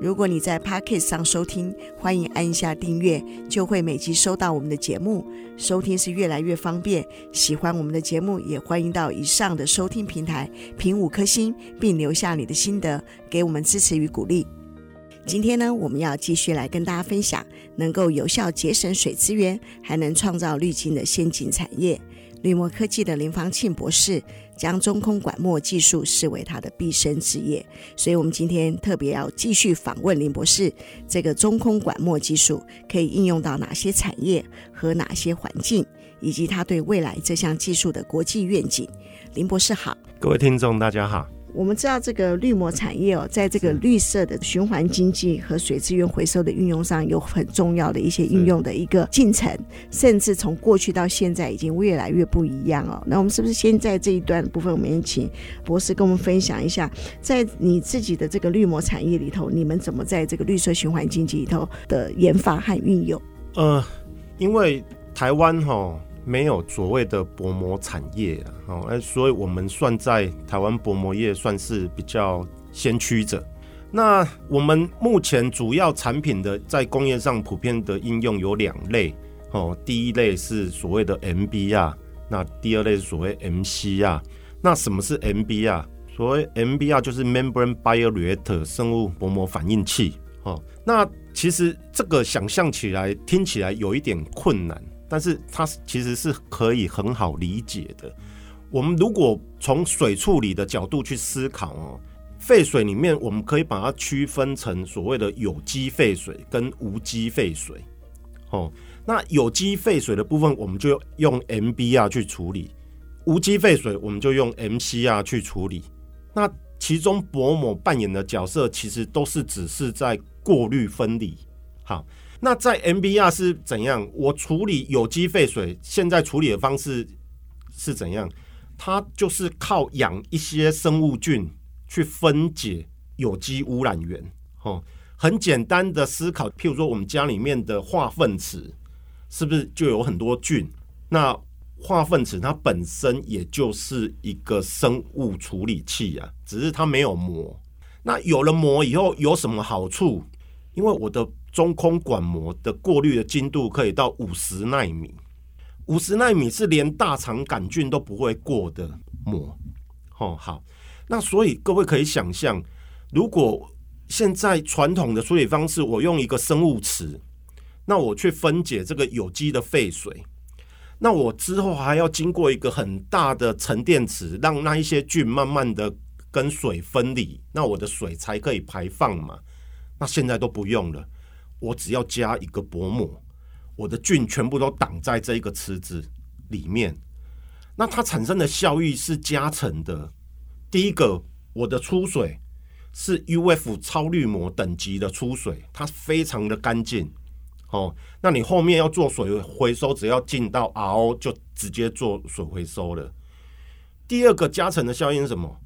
如果你在 Podcast 上收听，欢迎按一下订阅，就会每集收到我们的节目。收听是越来越方便。喜欢我们的节目，也欢迎到以上的收听平台评五颗星，并留下你的心得，给我们支持与鼓励。今天呢，我们要继续来跟大家分享能够有效节省水资源，还能创造绿金的先进产业。绿膜科技的林芳庆博士将中空管膜技术视为他的毕生职业，所以我们今天特别要继续访问林博士，这个中空管膜技术可以应用到哪些产业和哪些环境，以及他对未来这项技术的国际愿景。林博士好，各位听众大家好。我们知道这个绿膜产业哦，在这个绿色的循环经济和水资源回收的运用上，有很重要的一些应用的一个进程，甚至从过去到现在已经越来越不一样哦。那我们是不是先在这一段部分，我们请博士跟我们分享一下，在你自己的这个绿膜产业里头，你们怎么在这个绿色循环经济里头的研发和运用？呃，因为台湾哈、哦。没有所谓的薄膜产业啊，哦，所以我们算在台湾薄膜业算是比较先驱者。那我们目前主要产品的在工业上普遍的应用有两类，哦，第一类是所谓的 MBR，那第二类是所谓 MCR。那什么是 MBR？所谓 MBR 就是 Membrane Bioreactor 生物薄膜反应器。哦，那其实这个想象起来听起来有一点困难。但是它其实是可以很好理解的。我们如果从水处理的角度去思考哦，废水里面我们可以把它区分成所谓的有机废水跟无机废水。哦，那有机废水的部分我们就用 MBR 去处理，无机废水我们就用 MCR 去处理。那其中薄膜扮演的角色其实都是只是在过滤分离。好。那在 MBR 是怎样？我处理有机废水，现在处理的方式是怎样？它就是靠养一些生物菌去分解有机污染源。哦，很简单的思考，譬如说我们家里面的化粪池，是不是就有很多菌？那化粪池它本身也就是一个生物处理器啊，只是它没有膜。那有了膜以后有什么好处？因为我的中空管膜的过滤的精度可以到五十纳米，五十纳米是连大肠杆菌都不会过的膜。哦，好，那所以各位可以想象，如果现在传统的处理方式，我用一个生物池，那我去分解这个有机的废水，那我之后还要经过一个很大的沉淀池，让那一些菌慢慢的跟水分离，那我的水才可以排放嘛。那现在都不用了。我只要加一个薄膜，我的菌全部都挡在这一个池子里面，那它产生的效益是加成的。第一个，我的出水是 UF 超滤膜等级的出水，它非常的干净。哦，那你后面要做水回收，只要进到 RO 就直接做水回收了。第二个加成的效应是什么？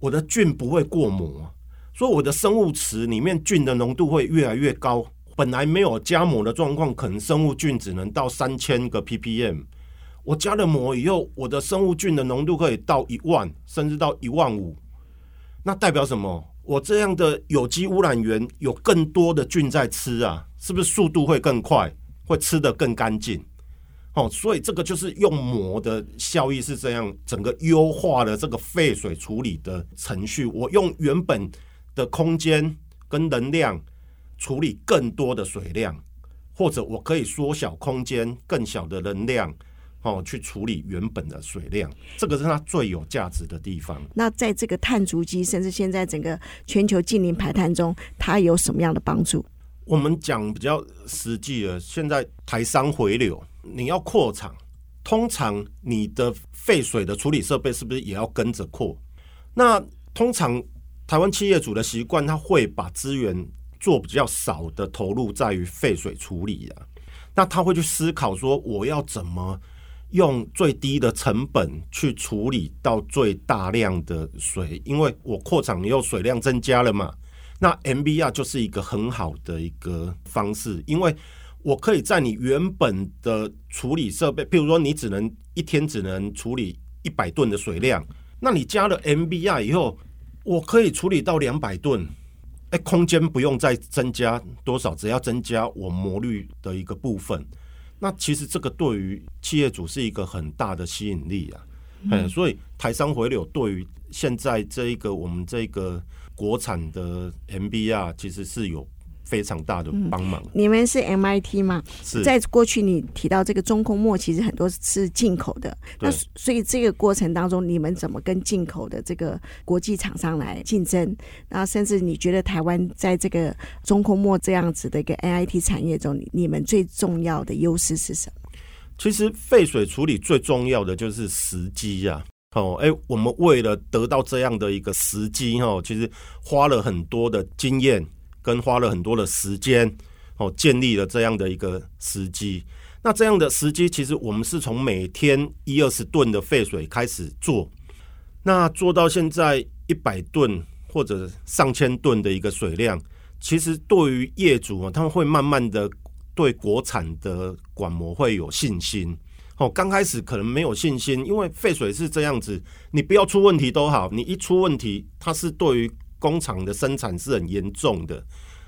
我的菌不会过膜，所以我的生物池里面菌的浓度会越来越高。本来没有加膜的状况，可能生物菌只能到三千个 ppm。我加了膜以后，我的生物菌的浓度可以到一万，甚至到一万五。那代表什么？我这样的有机污染源有更多的菌在吃啊，是不是速度会更快，会吃得更干净？哦，所以这个就是用膜的效益是这样，整个优化了这个废水处理的程序。我用原本的空间跟能量。处理更多的水量，或者我可以缩小空间，更小的能量，哦，去处理原本的水量，这个是它最有价值的地方。那在这个碳足迹，甚至现在整个全球近零排碳中，它有什么样的帮助？我们讲比较实际的，现在台商回流，你要扩厂，通常你的废水的处理设备是不是也要跟着扩？那通常台湾企业主的习惯，他会把资源。做比较少的投入在于废水处理啊，那他会去思考说，我要怎么用最低的成本去处理到最大量的水，因为我扩厂以后水量增加了嘛。那 MBR 就是一个很好的一个方式，因为我可以在你原本的处理设备，譬如说你只能一天只能处理一百吨的水量，那你加了 MBR 以后，我可以处理到两百吨。哎，空间不用再增加多少，只要增加我模率的一个部分。那其实这个对于企业主是一个很大的吸引力啊。嗯，所以台商回流对于现在这一个我们这个国产的 MBR 其实是有。非常大的帮忙。嗯。你们是 MIT 吗？是。在过去你提到这个中空墨，其实很多是进口的。那所以这个过程当中，你们怎么跟进口的这个国际厂商来竞争？那甚至你觉得台湾在这个中空墨这样子的一个 MIT 产业中，你们最重要的优势是什么？其实废水处理最重要的就是时机呀。哦，哎，我们为了得到这样的一个时机，哈，其实花了很多的经验。跟花了很多的时间哦，建立了这样的一个时机。那这样的时机，其实我们是从每天一二十吨的废水开始做，那做到现在一百吨或者上千吨的一个水量，其实对于业主啊，他们会慢慢的对国产的管膜会有信心。哦，刚开始可能没有信心，因为废水是这样子，你不要出问题都好，你一出问题，它是对于工厂的生产是很严重的，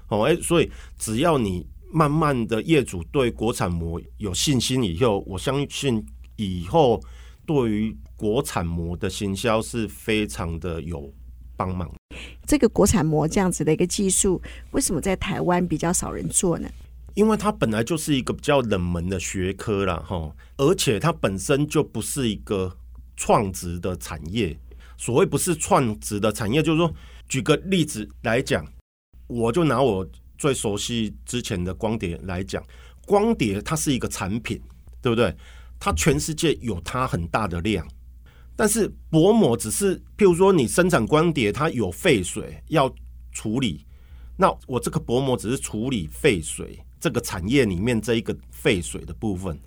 哦，哎，所以只要你慢慢的业主对国产膜有信心以后，我相信以后对于国产膜的行销是非常的有帮忙。这个国产膜这样子的一个技术，为什么在台湾比较少人做呢？因为它本来就是一个比较冷门的学科啦，哈，而且它本身就不是一个创值的产业。所谓不是创值的产业，就是说。举个例子来讲，我就拿我最熟悉之前的光碟来讲，光碟它是一个产品，对不对？它全世界有它很大的量，但是薄膜只是，譬如说你生产光碟，它有废水要处理，那我这个薄膜只是处理废水这个产业里面这一个废水的部分，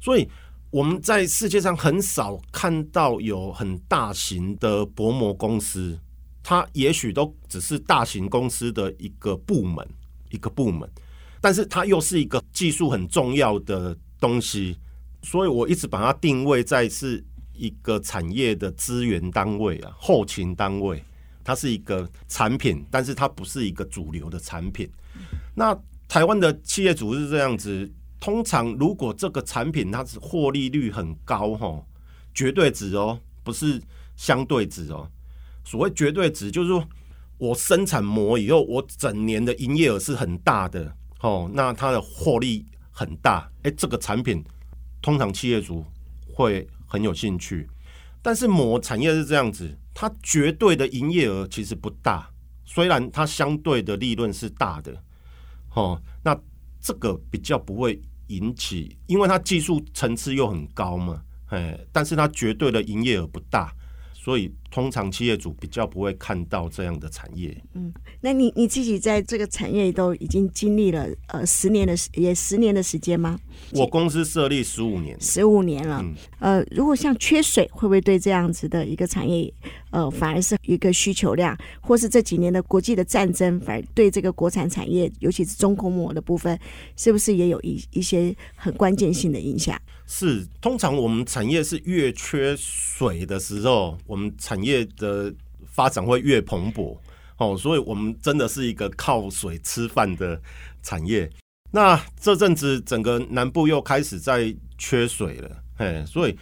所以我们在世界上很少看到有很大型的薄膜公司。它也许都只是大型公司的一个部门，一个部门，但是它又是一个技术很重要的东西，所以我一直把它定位在是一个产业的资源单位啊，后勤单位。它是一个产品，但是它不是一个主流的产品。那台湾的企业主是这样子，通常如果这个产品它是获利率很高，吼，绝对值哦，不是相对值哦。所谓绝对值，就是说我生产膜以后，我整年的营业额是很大的，哦，那它的获利很大，哎，这个产品通常企业主会很有兴趣。但是膜产业是这样子，它绝对的营业额其实不大，虽然它相对的利润是大的，哦，那这个比较不会引起，因为它技术层次又很高嘛，哎，但是它绝对的营业额不大。所以，通常企业主比较不会看到这样的产业。嗯，那你你自己在这个产业都已经经历了呃十年的时也十年的时间吗？我公司设立十五年，十五年了。嗯，呃，如果像缺水，会不会对这样子的一个产业，呃，反而是一个需求量，或是这几年的国际的战争，反而对这个国产产业，尤其是中空膜的部分，是不是也有一一些很关键性的影响？是，通常我们产业是越缺水的时候，我们产业的发展会越蓬勃哦，所以我们真的是一个靠水吃饭的产业。那这阵子整个南部又开始在缺水了，嘿，所以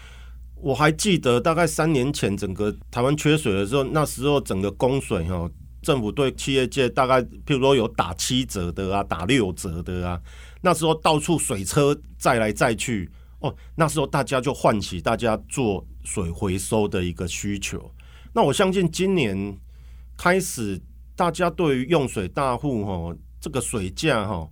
我还记得大概三年前整个台湾缺水的时候，那时候整个供水哦，政府对企业界大概譬如说有打七折的啊，打六折的啊，那时候到处水车载来载去。哦，那时候大家就唤起大家做水回收的一个需求。那我相信今年开始，大家对于用水大户哈，这个水价哈，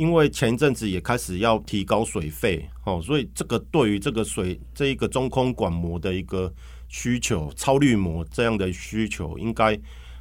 因为前一阵子也开始要提高水费，哦，所以这个对于这个水这一个中空管膜的一个需求，超滤膜这样的需求，应该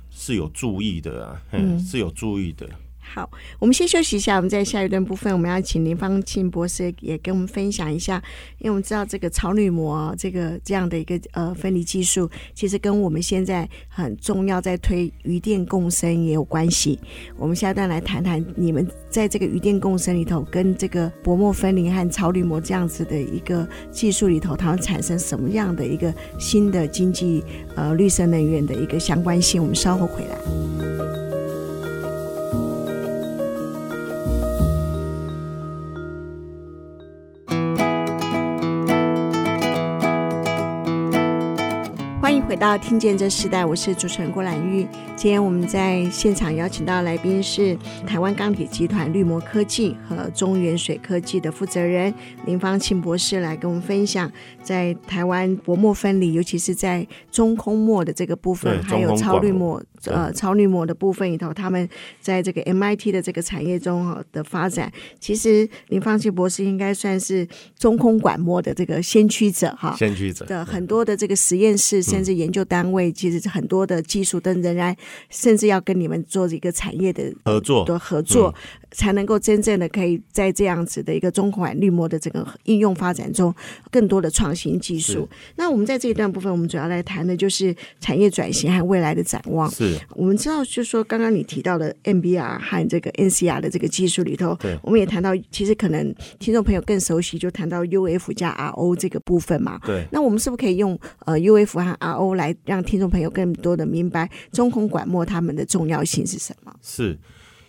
是有注意的啊，嗯，是有注意的。好，我们先休息一下。我们在下一段部分，我们要请林芳庆博士也跟我们分享一下。因为我们知道这个草铝膜这个这样的一个呃分离技术，其实跟我们现在很重要在推渔电共生也有关系。我们下一段来谈谈你们在这个渔电共生里头，跟这个薄膜分离和草铝膜这样子的一个技术里头，它会产生什么样的一个新的经济呃绿色能源的一个相关性。我们稍后回来。到听见这时代，我是主持人郭兰玉。今天我们在现场邀请到的来宾是台湾钢铁集团绿膜科技和中原水科技的负责人林芳庆博士，来跟我们分享在台湾薄膜分离，尤其是在中空膜的这个部分，还有超滤膜。呃，超滤膜的部分里头，他们在这个 MIT 的这个产业中的发展，其实林芳庆博士应该算是中空管膜的这个先驱者哈。先驱者的很多的这个实验室，甚至研究单位，其实很多的技术都仍然，甚至要跟你们做一个产业的合作的合作。才能够真正的可以在这样子的一个中空管绿膜的这个应用发展中，更多的创新技术。那我们在这一段部分，我们主要来谈的就是产业转型和未来的展望。是，我们知道，就是说刚刚你提到的 MBR 和这个 NCR 的这个技术里头，对，我们也谈到，其实可能听众朋友更熟悉，就谈到 UF 加 RO 这个部分嘛。对，那我们是不是可以用呃 UF 和 RO 来让听众朋友更多的明白中空管膜它们的重要性是什么？是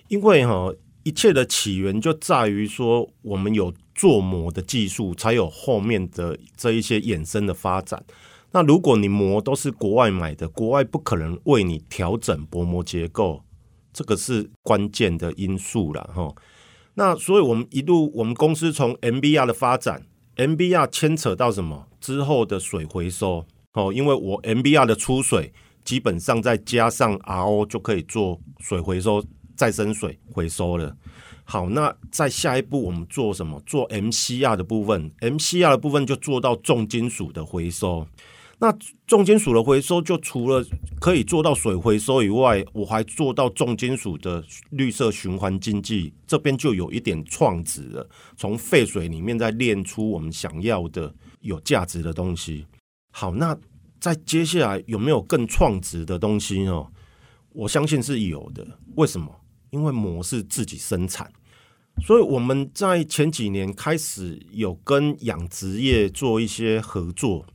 因为哈。一切的起源就在于说，我们有做膜的技术，才有后面的这一些衍生的发展。那如果你膜都是国外买的，国外不可能为你调整薄膜结构，这个是关键的因素了哈。那所以我们一路，我们公司从 NBR 的发展，NBR 牵扯到什么之后的水回收哦，因为我 NBR 的出水基本上再加上 RO 就可以做水回收。再生水回收了，好，那在下一步我们做什么？做 MCR 的部分，MCR 的部分就做到重金属的回收。那重金属的回收，就除了可以做到水回收以外，我还做到重金属的绿色循环经济，这边就有一点创值了。从废水里面再炼出我们想要的有价值的东西。好，那在接下来有没有更创值的东西呢？我相信是有的。为什么？因为膜是自己生产，所以我们在前几年开始有跟养殖业做一些合作。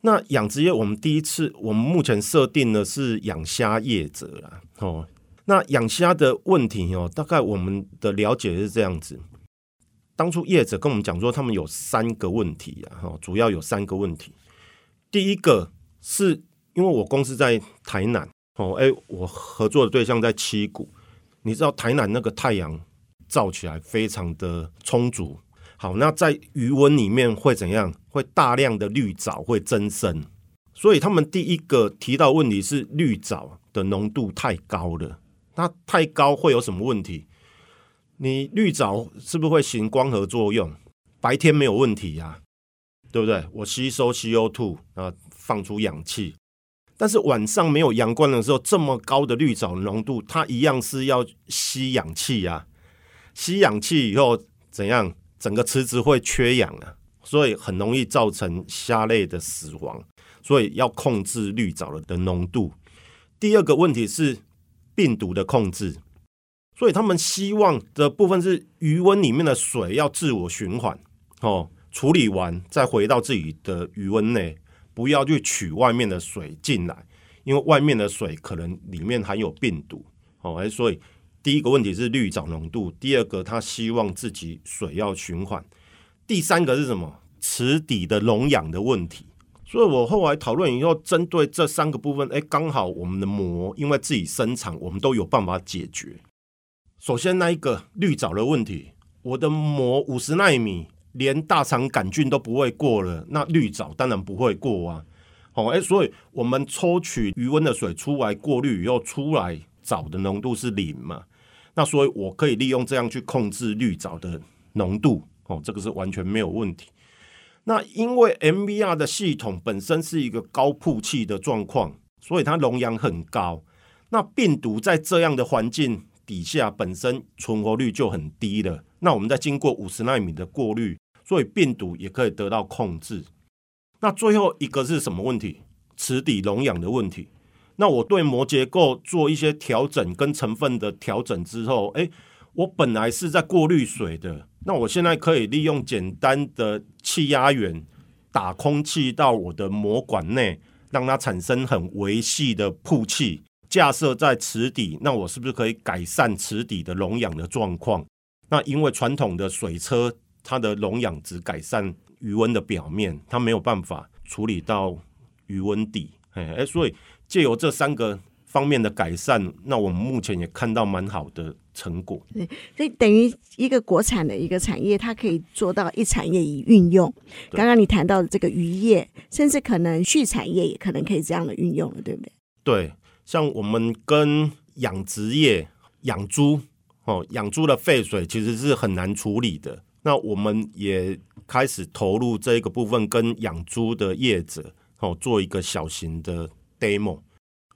那养殖业，我们第一次，我们目前设定的是养虾业者啦。哦，那养虾的问题哦，大概我们的了解是这样子。当初业者跟我们讲说，他们有三个问题啊，哈，主要有三个问题。第一个是因为我公司在台南，哦，哎，我合作的对象在七股。你知道台南那个太阳照起来非常的充足，好，那在余温里面会怎样？会大量的绿藻会增生，所以他们第一个提到问题是绿藻的浓度太高了。那太高会有什么问题？你绿藻是不是会行光合作用？白天没有问题呀、对不对？我吸收 CO2 啊，放出氧气。但是晚上没有阳光的时候，这么高的绿藻浓度，它一样是要吸氧气啊。吸氧气以后怎样？整个池子会缺氧啊，所以很容易造成虾类的死亡。所以要控制绿藻的浓度。第二个问题是病毒的控制，所以他们希望的部分是鱼温里面的水要自我循环哦，处理完再回到自己的鱼温内。不要去取外面的水进来，因为外面的水可能里面含有病毒哦。所以第一个问题是绿藻浓度，第二个他希望自己水要循环，第三个是什么？池底的溶氧的问题。所以我后来讨论以后，针对这三个部分，哎，刚好我们的膜因为自己生产，我们都有办法解决。首先那一个绿藻的问题，我的膜五十纳米。连大肠杆菌都不会过了，那绿藻当然不会过啊。好，哎，所以我们抽取余温的水出来过滤以后，出来藻的浓度是零嘛？那所以我可以利用这样去控制绿藻的浓度，哦，这个是完全没有问题。那因为 MVR 的系统本身是一个高曝气的状况，所以它溶氧很高。那病毒在这样的环境底下本身存活率就很低了，那我们再经过五十纳米的过滤，所以病毒也可以得到控制。那最后一个是什么问题？池底溶氧的问题。那我对膜结构做一些调整跟成分的调整之后，诶，我本来是在过滤水的，那我现在可以利用简单的气压源打空气到我的膜管内，让它产生很微细的曝气。架设在池底，那我是不是可以改善池底的溶氧的状况？那因为传统的水车，它的溶氧只改善余温的表面，它没有办法处理到余温底。哎，所以借由这三个方面的改善，那我们目前也看到蛮好的成果。对，所以等于一个国产的一个产业，它可以做到一产业一运用。刚刚你谈到的这个渔业，甚至可能畜产业也可能可以这样的运用了，对不对？对。像我们跟养殖业养猪哦，养猪的废水其实是很难处理的。那我们也开始投入这一个部分，跟养猪的业者哦做一个小型的 demo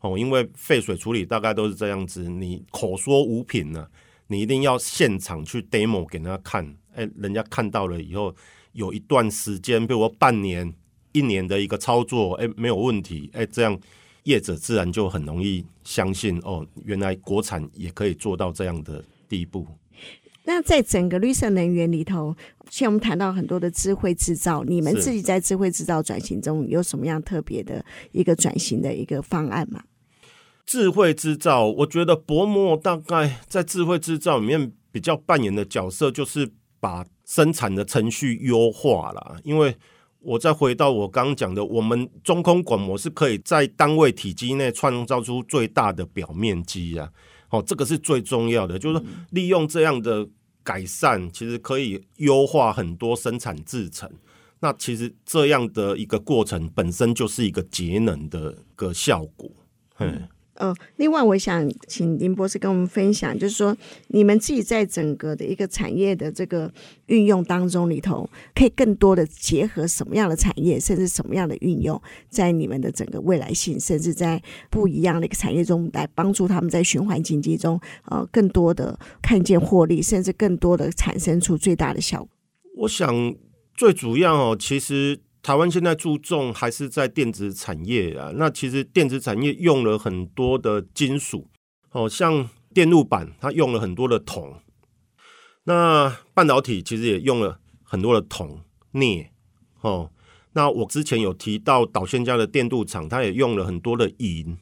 哦，因为废水处理大概都是这样子，你口说无凭呢，你一定要现场去 demo 给人家看，哎，人家看到了以后，有一段时间，比如说半年、一年的一个操作，哎，没有问题，哎，这样。业者自然就很容易相信哦，原来国产也可以做到这样的地步。那在整个绿色能源里头，像我们谈到很多的智慧制造，你们自己在智慧制造转型中有什么样特别的一个转型的一个方案吗？智慧制造，我觉得薄膜大概在智慧制造里面比较扮演的角色，就是把生产的程序优化了，因为。我再回到我刚刚讲的，我们中空管膜是可以在单位体积内创造出最大的表面积啊！哦，这个是最重要的，就是利用这样的改善，其实可以优化很多生产制程。那其实这样的一个过程本身就是一个节能的个效果，嗯。呃，另外我想请林博士跟我们分享，就是说你们自己在整个的一个产业的这个运用当中里头，可以更多的结合什么样的产业，甚至什么样的运用，在你们的整个未来性，甚至在不一样的一个产业中来帮助他们在循环经济中，呃，更多的看见获利，甚至更多的产生出最大的效果。我想最主要哦，其实。台湾现在注重还是在电子产业啊，那其实电子产业用了很多的金属，哦，像电路板它用了很多的铜，那半导体其实也用了很多的铜、镍，哦，那我之前有提到导线家的电镀厂，它也用了很多的银，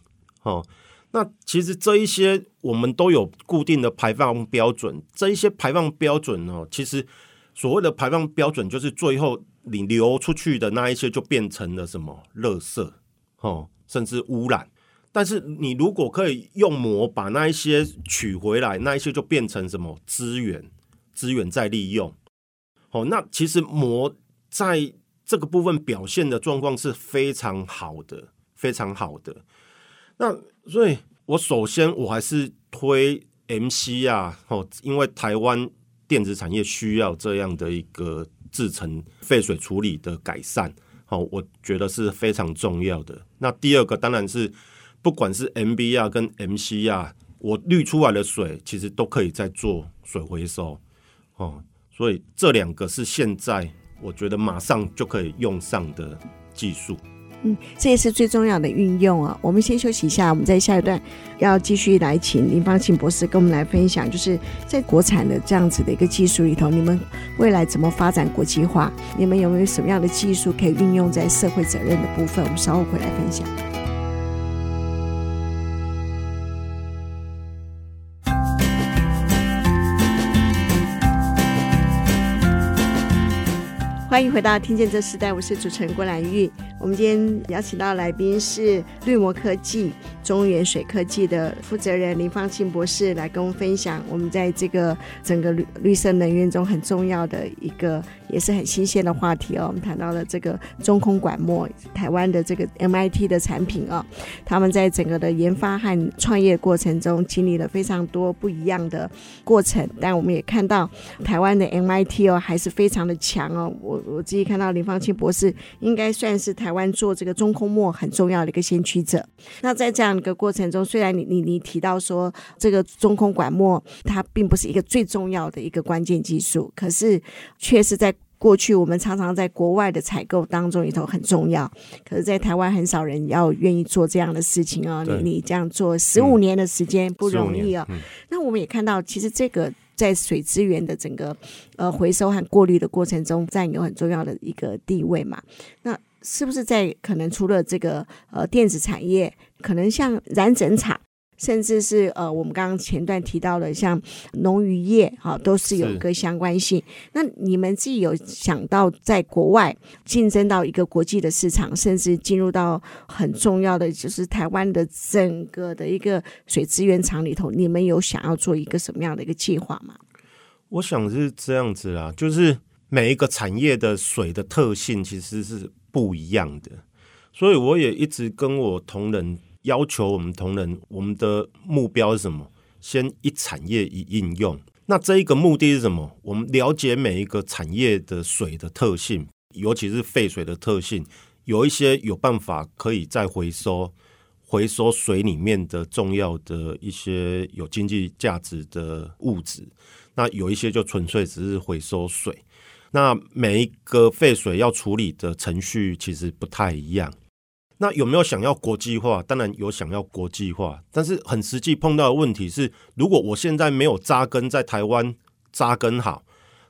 哦，那其实这一些我们都有固定的排放标准，这一些排放标准哦，其实所谓的排放标准就是最后。你流出去的那一些就变成了什么？垃圾，哦，甚至污染。但是你如果可以用膜把那一些取回来，那一些就变成什么？资源，资源再利用。哦，那其实膜在这个部分表现的状况是非常好的，非常好的。那所以，我首先我还是推 MC 啊，哦，因为台湾电子产业需要这样的一个。制成废水处理的改善，好，我觉得是非常重要的。那第二个当然是，不管是 MBR 跟 MCR，我滤出来的水其实都可以再做水回收，哦，所以这两个是现在我觉得马上就可以用上的技术。嗯，这也是最重要的运用啊。我们先休息一下，我们在下一段要继续来请林芳庆博士跟我们来分享，就是在国产的这样子的一个技术里头，你们未来怎么发展国际化？你们有没有什么样的技术可以运用在社会责任的部分？我们稍后回来分享。欢迎回到《听见这时代》，我是主持人郭兰玉。我们今天邀请到来宾是绿膜科技、中原水科技的负责人林芳庆博士，来跟我们分享我们在这个整个绿绿色能源中很重要的一个，也是很新鲜的话题哦。我们谈到了这个中空管膜，台湾的这个 MIT 的产品哦，他们在整个的研发和创业过程中经历了非常多不一样的过程，但我们也看到台湾的 MIT 哦还是非常的强哦。我我我自己看到林芳清博士应该算是台湾做这个中空墨很重要的一个先驱者。那在这样一个过程中，虽然你你你提到说这个中空管墨它并不是一个最重要的一个关键技术，可是却是在。过去我们常常在国外的采购当中里头很重要，可是，在台湾很少人要愿意做这样的事情哦。你你这样做十五年的时间不容易哦。嗯、那我们也看到，其实这个在水资源的整个呃回收和过滤的过程中，占有很重要的一个地位嘛。那是不是在可能除了这个呃电子产业，可能像染整厂？甚至是呃，我们刚刚前段提到的，像农渔业，哈，都是有一个相关性。那你们自己有想到在国外竞争到一个国际的市场，甚至进入到很重要的，就是台湾的整个的一个水资源厂里头，你们有想要做一个什么样的一个计划吗？我想是这样子啦，就是每一个产业的水的特性其实是不一样的，所以我也一直跟我同仁。要求我们同仁，我们的目标是什么？先一产业一应用。那这一个目的是什么？我们了解每一个产业的水的特性，尤其是废水的特性。有一些有办法可以再回收，回收水里面的重要的一些有经济价值的物质。那有一些就纯粹只是回收水。那每一个废水要处理的程序其实不太一样。那有没有想要国际化？当然有想要国际化，但是很实际碰到的问题是，如果我现在没有扎根在台湾扎根好，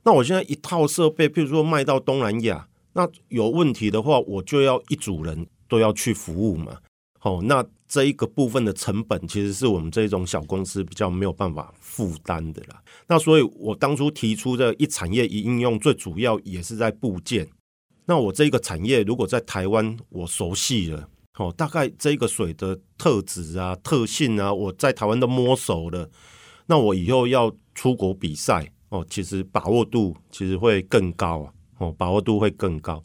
那我现在一套设备，譬如说卖到东南亚，那有问题的话，我就要一组人都要去服务嘛。好，那这一个部分的成本，其实是我们这种小公司比较没有办法负担的啦。那所以我当初提出的一产业一应用，最主要也是在部件。那我这个产业如果在台湾我熟悉了，哦，大概这个水的特质啊、特性啊，我在台湾都摸熟了，那我以后要出国比赛哦，其实把握度其实会更高啊，哦，把握度会更高。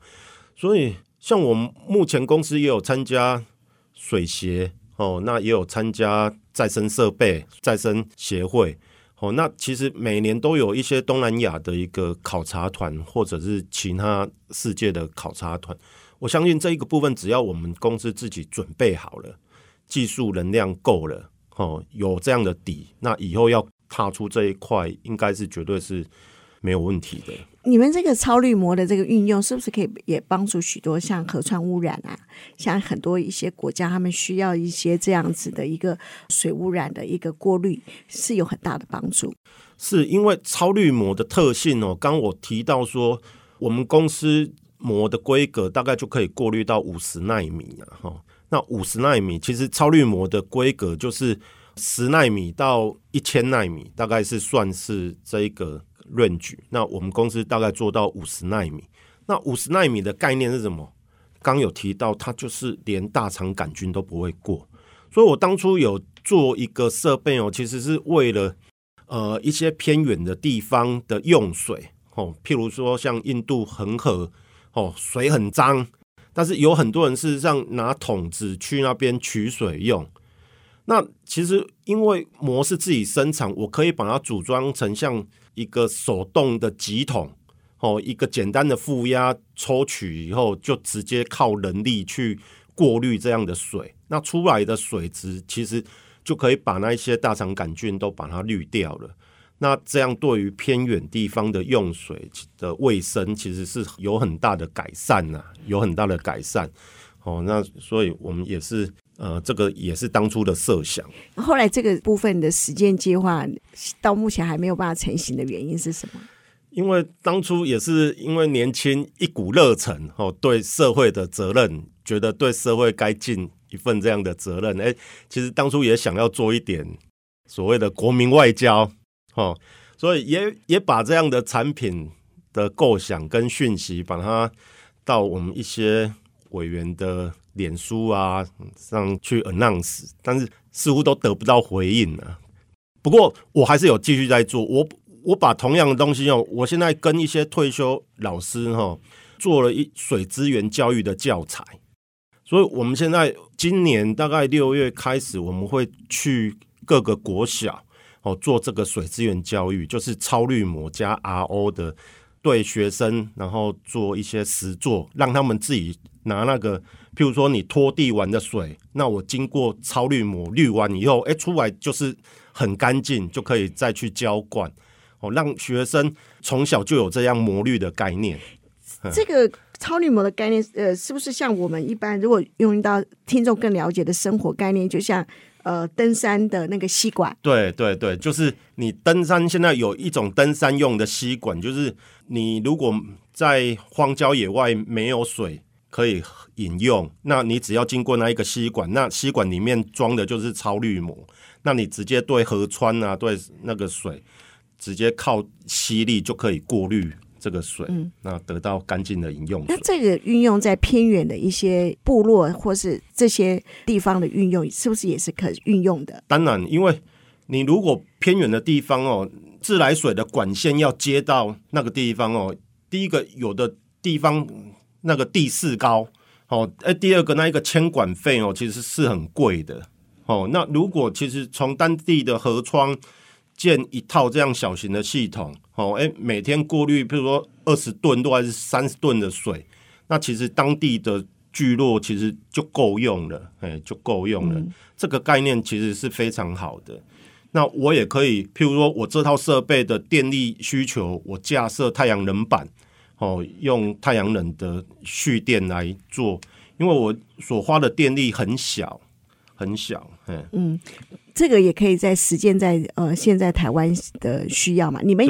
所以像我们目前公司也有参加水协哦，那也有参加再生设备再生协会。哦，那其实每年都有一些东南亚的一个考察团，或者是其他世界的考察团。我相信这一个部分，只要我们公司自己准备好了，技术能量够了，哦，有这样的底，那以后要踏出这一块，应该是绝对是没有问题的。你们这个超滤膜的这个运用，是不是可以也帮助许多像河川污染啊，像很多一些国家，他们需要一些这样子的一个水污染的一个过滤，是有很大的帮助。是因为超滤膜的特性哦，刚我提到说，我们公司膜的规格大概就可以过滤到五十纳米啊，哈，那五十纳米其实超滤膜的规格就是十纳米到一千纳米，大概是算是这一润举那我们公司大概做到五十纳米。那五十纳米的概念是什么？刚有提到，它就是连大肠杆菌都不会过。所以我当初有做一个设备哦，其实是为了呃一些偏远的地方的用水哦，譬如说像印度恒河哦，水很脏，但是有很多人事实上拿桶子去那边取水用。那其实因为膜是自己生产，我可以把它组装成像。一个手动的集桶，哦，一个简单的负压抽取以后，就直接靠人力去过滤这样的水，那出来的水质其实就可以把那一些大肠杆菌都把它滤掉了。那这样对于偏远地方的用水的卫生，其实是有很大的改善呐，有很大的改善。哦，那所以我们也是。呃，这个也是当初的设想。后来这个部分的实践计划到目前还没有办法成型的原因是什么？因为当初也是因为年轻一股热忱哦，对社会的责任，觉得对社会该尽一份这样的责任。哎，其实当初也想要做一点所谓的国民外交哦，所以也也把这样的产品的构想跟讯息，把它到我们一些委员的。脸书啊，上去 announce，但是似乎都得不到回应啊。不过我还是有继续在做，我我把同样的东西哦，我现在跟一些退休老师哈做了一水资源教育的教材，所以我们现在今年大概六月开始，我们会去各个国小哦做这个水资源教育，就是超滤膜加 RO 的对学生，然后做一些实作，让他们自己拿那个，譬如说你拖地完的水，那我经过超滤膜滤完以后，哎，出来就是很干净，就可以再去浇灌。哦，让学生从小就有这样膜滤的概念。这个超滤膜的概念，呃，是不是像我们一般如果用到听众更了解的生活概念，就像？呃，登山的那个吸管，对对对，就是你登山现在有一种登山用的吸管，就是你如果在荒郊野外没有水可以饮用，那你只要经过那一个吸管，那吸管里面装的就是超滤膜，那你直接对河川啊，对那个水，直接靠吸力就可以过滤。这个水，嗯，那得到干净的饮用水。那这个运用在偏远的一些部落或是这些地方的运用，是不是也是可运用的？当然，因为你如果偏远的地方哦，自来水的管线要接到那个地方哦，第一个有的地方那个地势高哦，哎，第二个那一个牵管费哦，其实是很贵的哦。那如果其实从当地的河川。建一套这样小型的系统，哦，哎，每天过滤，比如说二十吨多还是三十吨的水，那其实当地的聚落其实就够用了，哎，就够用了。嗯。这个概念其实是非常好的。那我也可以，譬如说我这套设备的电力需求，我架设太阳能板，哦，用太阳能的蓄电来做，因为我所花的电力很小，很小，嗯嗯。这个也可以在实践在呃现在台湾的需要嘛？你们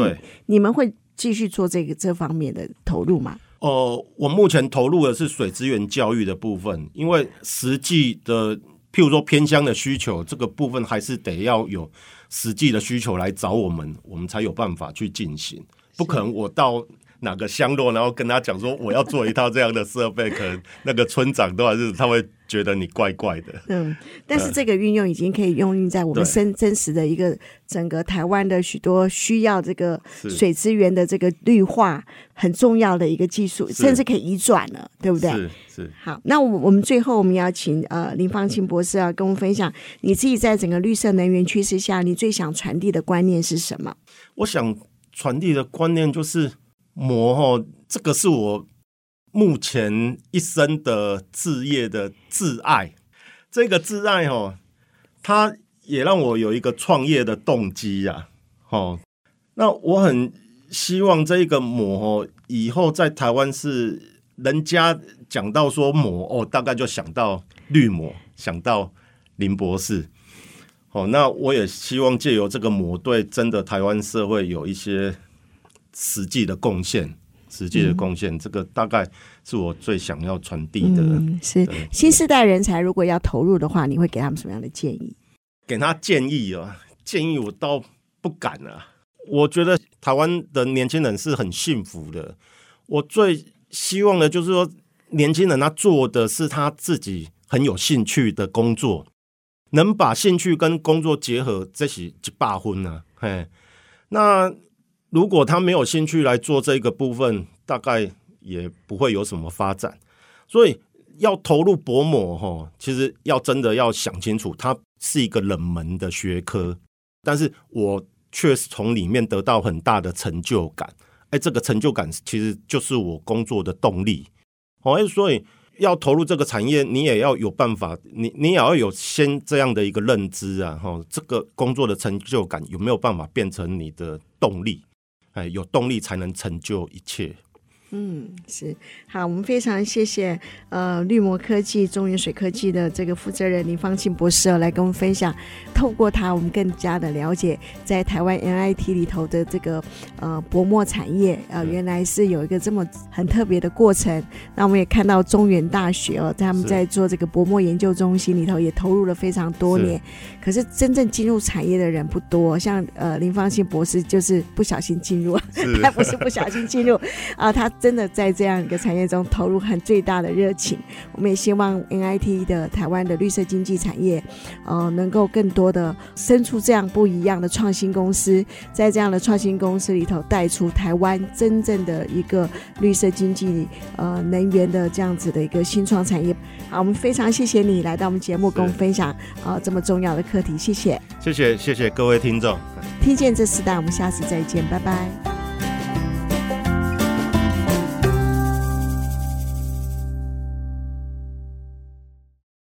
你们会继续做这个这方面的投入吗？哦、呃，我目前投入的是水资源教育的部分，因为实际的譬如说偏乡的需求，这个部分还是得要有实际的需求来找我们，我们才有办法去进行。不可能我到哪个乡落，然后跟他讲说我要做一套这样的设备，可能那个村长都还是他会。觉得你怪怪的，嗯，但是这个运用已经可以用在我们真真实的一个整个台湾的许多需要这个水资源的这个绿化很重要的一个技术，甚至可以移转了，对不对？是是。好，那我我们最后我们要请呃林芳庆博士啊跟我们分享，你自己在整个绿色能源趋势下，你最想传递的观念是什么？我想传递的观念就是膜哦，这个是我。目前一生的志业的挚爱，这个挚爱哦，它也让我有一个创业的动机呀。哦，那我很希望这个膜哦，以后在台湾是人家讲到说膜哦，大概就想到绿魔，想到林博士。哦，那我也希望借由这个魔，对真的台湾社会有一些实际的贡献。实际的贡献，嗯，这个大概是我最想要传递的。嗯，是新时代人才，如果要投入的话，你会给他们什么样的建议？给他建议啊，建议我倒不敢啊。我觉得台湾的年轻人是很幸福的。我最希望的就是说，年轻人他做的是他自己很有兴趣的工作，能把兴趣跟工作结合，这是一百分呢。嘿，那。如果他没有兴趣来做这个部分，大概也不会有什么发展。所以要投入薄膜哈，其实要真的要想清楚，它是一个冷门的学科，但是我确实从里面得到很大的成就感。哎，这个成就感其实就是我工作的动力。哦，所以要投入这个产业，你也要有办法，你你也要有先这样的一个认知啊。哈，这个工作的成就感有没有办法变成你的动力？哎，有动力才能成就一切。嗯，是好，我们非常谢谢呃绿魔科技、中原水科技的这个负责人林芳庆博士哦来跟我们分享。透过他，我们更加的了解在台湾 NIT 里头的这个呃薄膜产业啊、呃，原来是有一个这么很特别的过程。那我们也看到中原大学哦，他们在做这个薄膜研究中心里头也投入了非常多年。可是真正进入产业的人不多，像呃林芳庆博士就是不小心进入，他不是不小心进入啊、呃，他。真的在这样一个产业中投入很最大的热情，我们也希望 N I T 的台湾的绿色经济产业，呃，能够更多的生出这样不一样的创新公司，在这样的创新公司里头带出台湾真正的一个绿色经济呃能源的这样子的一个新创产业。好，我们非常谢谢你来到我们节目跟我们分享啊、呃、这么重要的课题，谢谢，谢谢谢谢各位听众，听见这时代，我们下次再见，拜拜。